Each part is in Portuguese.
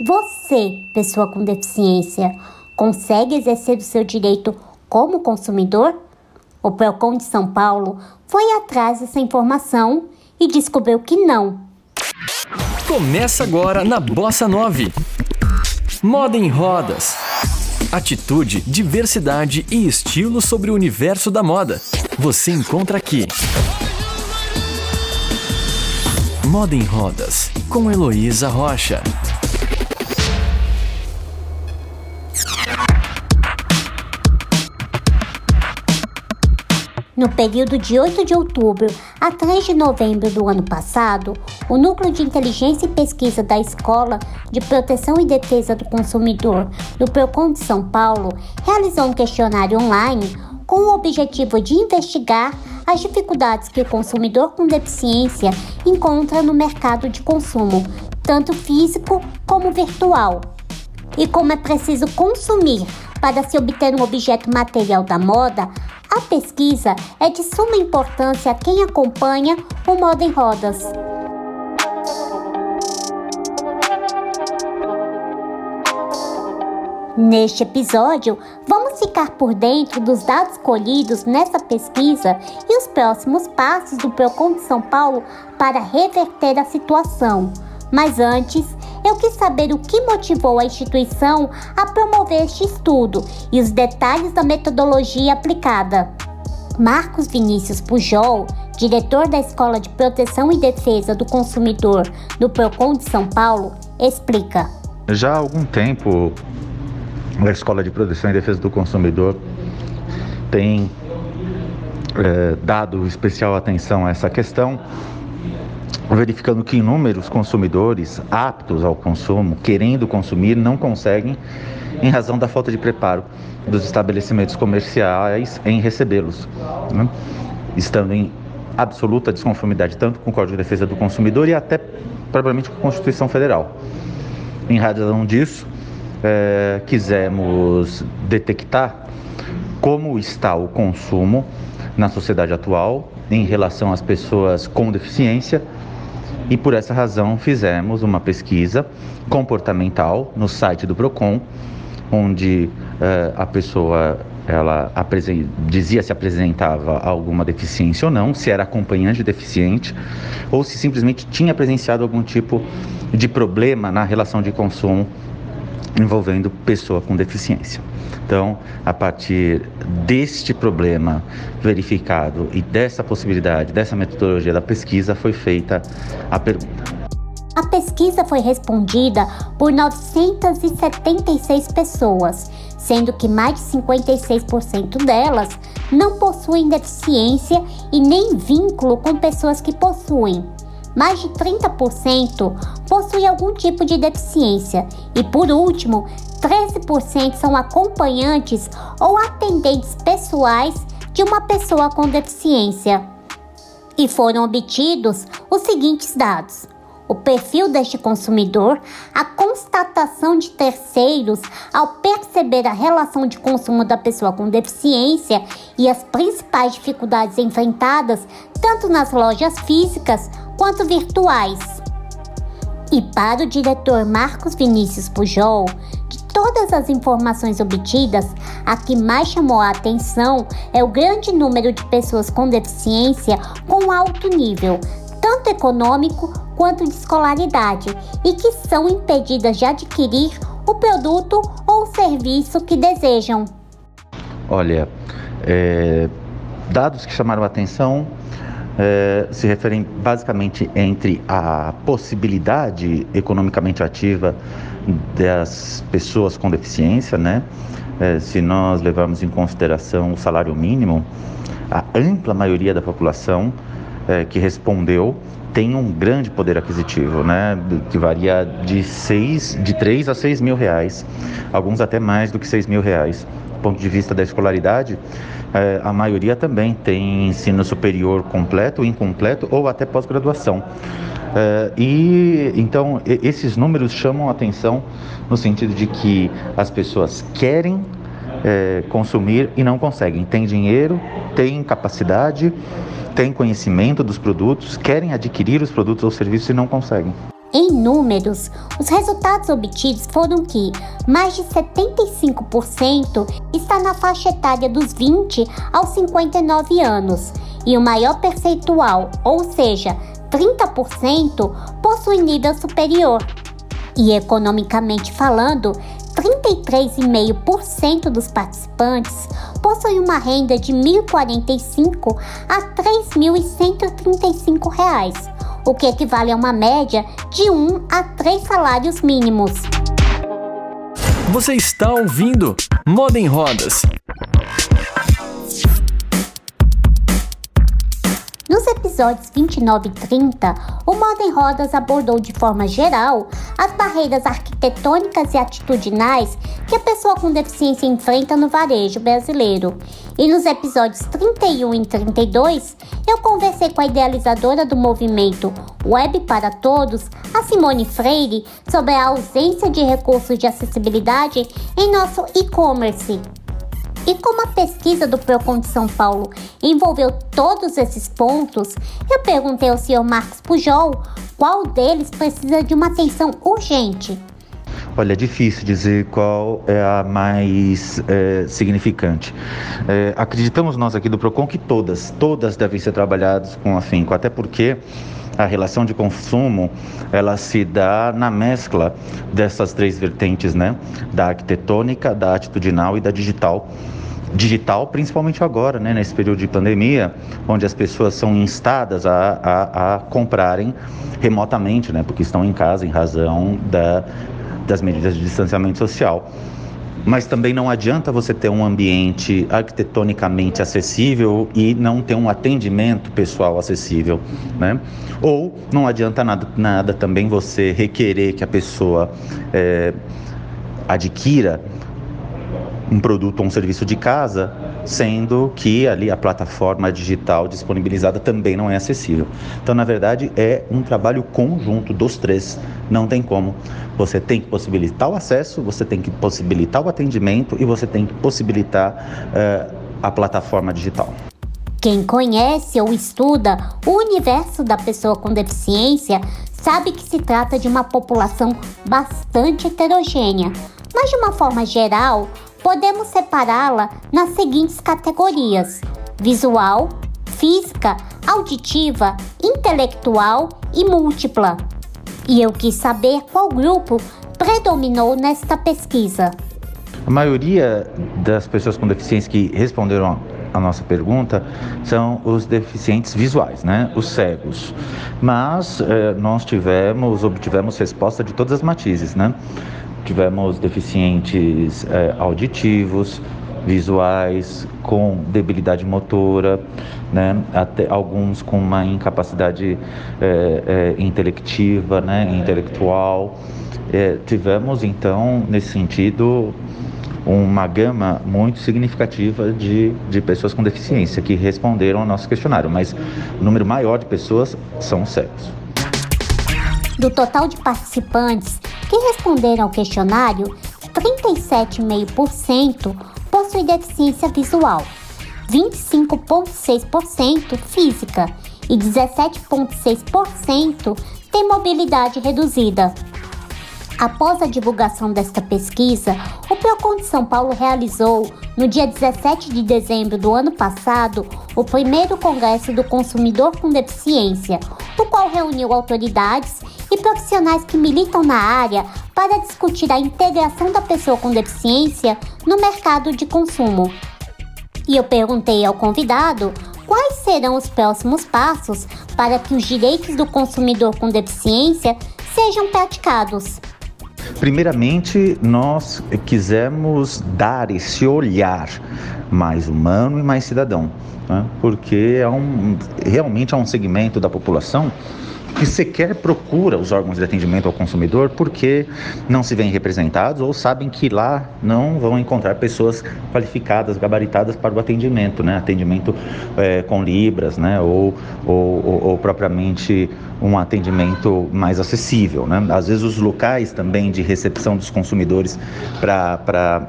Você, pessoa com deficiência, consegue exercer o seu direito como consumidor? O Procon de São Paulo foi atrás dessa informação e descobriu que não. Começa agora na Bossa 9. Moda em rodas. Atitude, diversidade e estilo sobre o universo da moda. Você encontra aqui. Moda em Rodas, com Heloísa Rocha. No período de 8 de outubro a 3 de novembro do ano passado, o Núcleo de Inteligência e Pesquisa da Escola de Proteção e Defesa do Consumidor do Procon de São Paulo realizou um questionário online com o objetivo de investigar as dificuldades que o consumidor com deficiência encontra no mercado de consumo, tanto físico como virtual. E como é preciso consumir para se obter um objeto material da moda, a pesquisa é de suma importância a quem acompanha o Moda em Rodas. Neste episódio, vamos ficar por dentro dos dados colhidos nessa pesquisa e os próximos passos do Procon de São Paulo para reverter a situação. Mas antes, saber o que motivou a instituição a promover este estudo e os detalhes da metodologia aplicada. Marcos Vinícius Pujol, diretor da Escola de Proteção e Defesa do Consumidor do Procon de São Paulo, explica. Já há algum tempo, a Escola de Proteção e Defesa do Consumidor tem é, dado especial atenção a essa questão verificando que inúmeros consumidores aptos ao consumo, querendo consumir, não conseguem em razão da falta de preparo dos estabelecimentos comerciais em recebê-los, né? estando em absoluta desconformidade tanto com o Código de Defesa do Consumidor e até provavelmente com a Constituição Federal. Em razão disso, é, quisemos detectar como está o consumo na sociedade atual em relação às pessoas com deficiência e por essa razão fizemos uma pesquisa comportamental no site do Procon, onde uh, a pessoa ela dizia se apresentava alguma deficiência ou não, se era acompanhante deficiente ou se simplesmente tinha presenciado algum tipo de problema na relação de consumo envolvendo pessoa com deficiência. Então, a partir deste problema verificado e dessa possibilidade, dessa metodologia da pesquisa, foi feita a pergunta. A pesquisa foi respondida por 976 pessoas, sendo que mais de 56% delas não possuem deficiência e nem vínculo com pessoas que possuem mais de 30% possuem algum tipo de deficiência e, por último, 13% são acompanhantes ou atendentes pessoais de uma pessoa com deficiência. E foram obtidos os seguintes dados: o perfil deste consumidor, a constatação de terceiros ao perceber a relação de consumo da pessoa com deficiência e as principais dificuldades enfrentadas tanto nas lojas físicas quanto virtuais. E para o diretor Marcos Vinícius Pujol, de todas as informações obtidas, a que mais chamou a atenção é o grande número de pessoas com deficiência com alto nível, tanto econômico quanto de escolaridade, e que são impedidas de adquirir o produto ou serviço que desejam. Olha, é, dados que chamaram atenção é, se referem basicamente entre a possibilidade economicamente ativa das pessoas com deficiência, né? É, se nós levarmos em consideração o salário mínimo, a ampla maioria da população é, que respondeu tem um grande poder aquisitivo, né? Que varia de seis, de 3 a 6 mil reais, alguns até mais do que 6 mil reais. Do ponto de vista da escolaridade, é, a maioria também tem ensino superior completo, incompleto ou até pós-graduação. É, e então esses números chamam a atenção no sentido de que as pessoas querem é, consumir e não conseguem. Tem dinheiro, tem capacidade, tem conhecimento dos produtos, querem adquirir os produtos ou serviços e não conseguem. Em números, os resultados obtidos foram que mais de 75% está na faixa etária dos 20 aos 59 anos e o maior percentual, ou seja, 30%, possui nível superior. E economicamente falando, 33,5% dos participantes possuem uma renda de R$ 1.045 a R$ 3.135, o que equivale a uma média de 1 a 3 salários mínimos. Você está ouvindo Moda em Rodas. Episódios 29 e 30, o Moda em Rodas abordou de forma geral as barreiras arquitetônicas e atitudinais que a pessoa com deficiência enfrenta no varejo brasileiro. E nos episódios 31 e 32, eu conversei com a idealizadora do movimento Web para Todos, a Simone Freire, sobre a ausência de recursos de acessibilidade em nosso e-commerce. E como a pesquisa do Procon de São Paulo envolveu todos esses pontos, eu perguntei ao senhor Marcos Pujol qual deles precisa de uma atenção urgente. Olha, é difícil dizer qual é a mais é, significante. É, acreditamos nós aqui do PROCON que todas, todas devem ser trabalhadas com afinco, até porque a relação de consumo ela se dá na mescla dessas três vertentes, né? Da arquitetônica, da atitudinal e da digital digital, principalmente agora, né, nesse período de pandemia, onde as pessoas são instadas a, a, a comprarem remotamente, né, porque estão em casa em razão da, das medidas de distanciamento social. Mas também não adianta você ter um ambiente arquitetonicamente acessível e não ter um atendimento pessoal acessível, né? Ou não adianta nada, nada também você requerer que a pessoa é, adquira um produto ou um serviço de casa, sendo que ali a plataforma digital disponibilizada também não é acessível. Então, na verdade, é um trabalho conjunto dos três, não tem como. Você tem que possibilitar o acesso, você tem que possibilitar o atendimento e você tem que possibilitar uh, a plataforma digital. Quem conhece ou estuda o universo da pessoa com deficiência sabe que se trata de uma população bastante heterogênea, mas de uma forma geral, podemos separá-la nas seguintes categorias: visual, física, auditiva, intelectual e múltipla. E eu quis saber qual grupo predominou nesta pesquisa. A maioria das pessoas com deficiência que responderam a nossa pergunta são os deficientes visuais, né? Os cegos. Mas eh, nós tivemos, obtivemos resposta de todas as matizes, né? Tivemos deficientes é, auditivos, visuais, com debilidade motora, né? Até alguns com uma incapacidade é, é, intelectiva, né? intelectual. É, tivemos então, nesse sentido, uma gama muito significativa de, de pessoas com deficiência que responderam ao nosso questionário, mas o número maior de pessoas são cegos. Do total de participantes que responderam ao questionário, 37,5% possui deficiência visual, 25,6% física e 17,6% tem mobilidade reduzida. Após a divulgação desta pesquisa, o Procon de São Paulo realizou, no dia 17 de dezembro do ano passado, o primeiro Congresso do Consumidor com Deficiência, o qual reuniu autoridades e profissionais que militam na área para discutir a integração da pessoa com deficiência no mercado de consumo. E eu perguntei ao convidado quais serão os próximos passos para que os direitos do consumidor com deficiência sejam praticados. Primeiramente, nós quisemos dar esse olhar mais humano e mais cidadão, né? porque é um, realmente é um segmento da população que sequer procura os órgãos de atendimento ao consumidor porque não se veem representados ou sabem que lá não vão encontrar pessoas qualificadas, gabaritadas para o atendimento, né? Atendimento é, com libras, né? Ou, ou, ou, ou propriamente um atendimento mais acessível, né? Às vezes os locais também de recepção dos consumidores para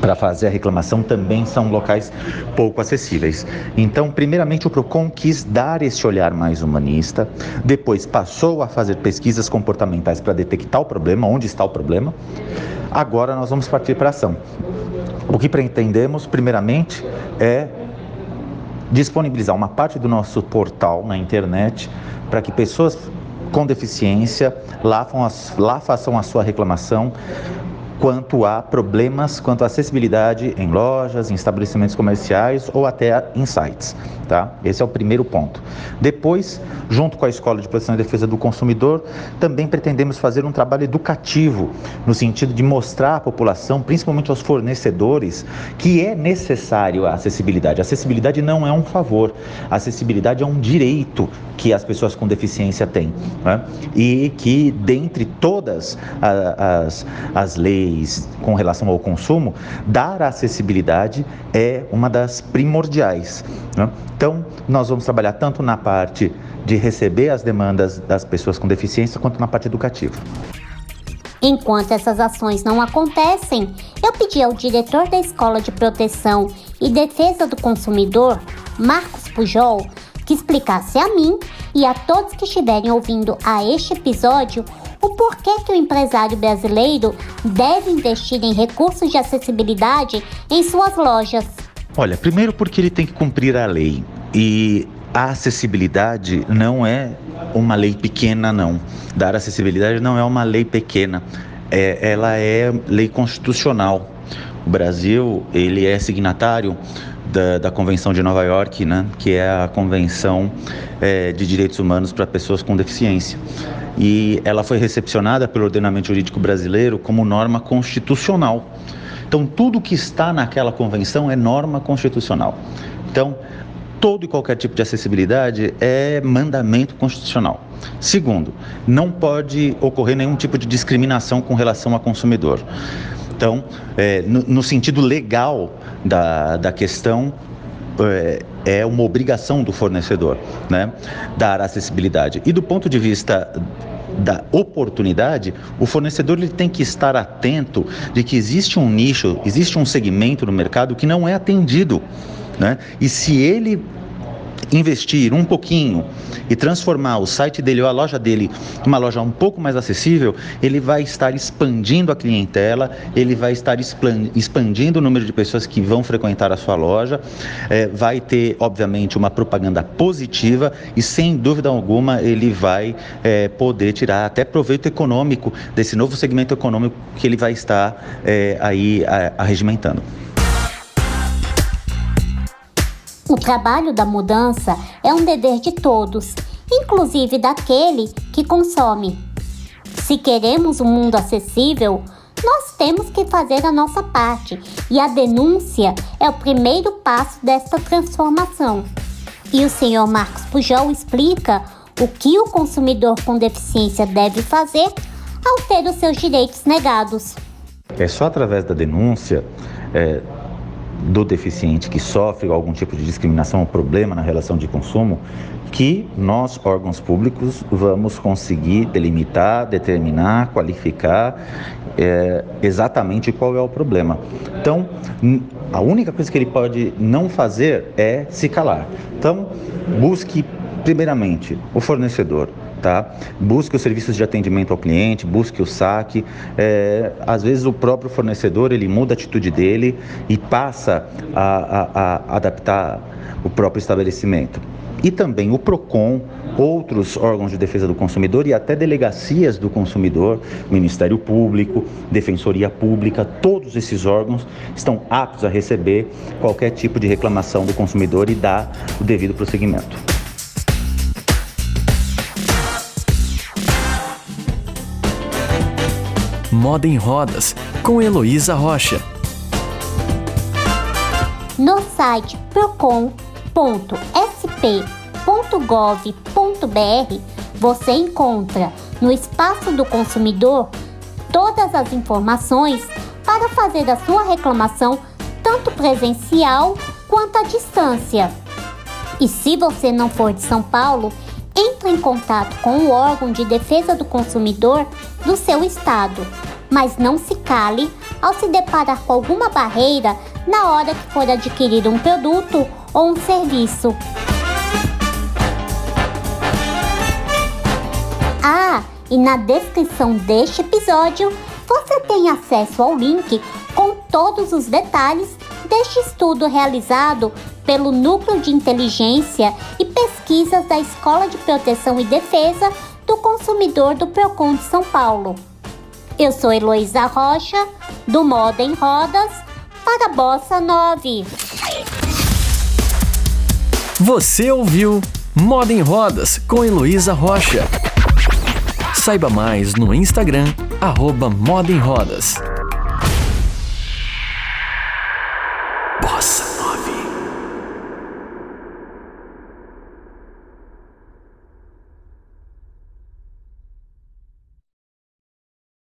para fazer a reclamação também são locais pouco acessíveis. Então, primeiramente, o PROCON quis dar esse olhar mais humanista, depois passou a fazer pesquisas comportamentais para detectar o problema, onde está o problema. Agora nós vamos partir para ação. O que pretendemos, primeiramente, é disponibilizar uma parte do nosso portal na internet para que pessoas com deficiência lá, lá façam a sua reclamação quanto a problemas quanto à acessibilidade em lojas, em estabelecimentos comerciais ou até em sites. Tá? Esse é o primeiro ponto. Depois, junto com a Escola de Proteção e Defesa do Consumidor, também pretendemos fazer um trabalho educativo, no sentido de mostrar à população, principalmente aos fornecedores, que é necessário a acessibilidade. A acessibilidade não é um favor, a acessibilidade é um direito que as pessoas com deficiência têm. Né? E que, dentre todas as, as leis com relação ao consumo, dar acessibilidade é uma das primordiais. Né? Então, nós vamos trabalhar tanto na parte de receber as demandas das pessoas com deficiência, quanto na parte educativa. Enquanto essas ações não acontecem, eu pedi ao diretor da Escola de Proteção e Defesa do Consumidor, Marcos Pujol, que explicasse a mim e a todos que estiverem ouvindo a este episódio o porquê que o empresário brasileiro deve investir em recursos de acessibilidade em suas lojas. Olha, primeiro porque ele tem que cumprir a lei. E a acessibilidade não é uma lei pequena, não. Dar acessibilidade não é uma lei pequena. É, ela é lei constitucional. O Brasil ele é signatário da, da Convenção de Nova York, né, que é a Convenção é, de Direitos Humanos para Pessoas com Deficiência. E ela foi recepcionada pelo ordenamento jurídico brasileiro como norma constitucional. Então, tudo que está naquela convenção é norma constitucional. Então, todo e qualquer tipo de acessibilidade é mandamento constitucional. Segundo, não pode ocorrer nenhum tipo de discriminação com relação ao consumidor. Então, é, no, no, sentido legal da, da questão, é, é uma obrigação do fornecedor né, dar acessibilidade. E do ponto de vista da oportunidade, o fornecedor ele tem que estar atento de que existe um nicho, existe um segmento no mercado que não é atendido. Né? E se ele investir um pouquinho e transformar o site dele ou a loja dele uma loja um pouco mais acessível, ele vai estar expandindo a clientela, ele vai estar expandindo o número de pessoas que vão frequentar a sua loja, é, vai ter, obviamente, uma propaganda positiva e, sem dúvida alguma, ele vai é, poder tirar até proveito econômico desse novo segmento econômico que ele vai estar é, aí arregimentando. O trabalho da mudança é um dever de todos, inclusive daquele que consome. Se queremos um mundo acessível, nós temos que fazer a nossa parte e a denúncia é o primeiro passo desta transformação. E o senhor Marcos Pujol explica o que o consumidor com deficiência deve fazer ao ter os seus direitos negados. É só através da denúncia é, do deficiente que sofre algum tipo de discriminação ou problema na relação de consumo, que nós, órgãos públicos, vamos conseguir delimitar, determinar, qualificar é, exatamente qual é o problema. Então, a única coisa que ele pode não fazer é se calar. Então, busque primeiramente o fornecedor, tá? Busque os serviços de atendimento ao cliente, busque o saque. É, às vezes o próprio fornecedor ele muda a atitude dele e passa a, a, a adaptar o próprio estabelecimento. E também o PROCON, outros órgãos de defesa do consumidor e até delegacias do consumidor, Ministério Público, Defensoria Pública, todos esses órgãos estão aptos a receber qualquer tipo de reclamação do consumidor e dar o devido prosseguimento. Moda em Rodas, com Heloísa Rocha. No site procon.sp.gov.br você encontra no espaço do consumidor todas as informações para fazer a sua reclamação tanto presencial quanto à distância. E se você não for de São Paulo, entre em contato com o órgão de defesa do consumidor do seu estado mas não se cale ao se deparar com alguma barreira na hora que for adquirir um produto ou um serviço. Ah, e na descrição deste episódio você tem acesso ao link com todos os detalhes deste estudo realizado pelo Núcleo de Inteligência e Pesquisas da Escola de Proteção e Defesa do Consumidor do Procon de São Paulo. Eu sou Heloísa Rocha, do Moda em Rodas, para Bossa 9. Você ouviu Moda em Rodas com Heloísa Rocha. Saiba mais no Instagram, arroba Moda em Rodas.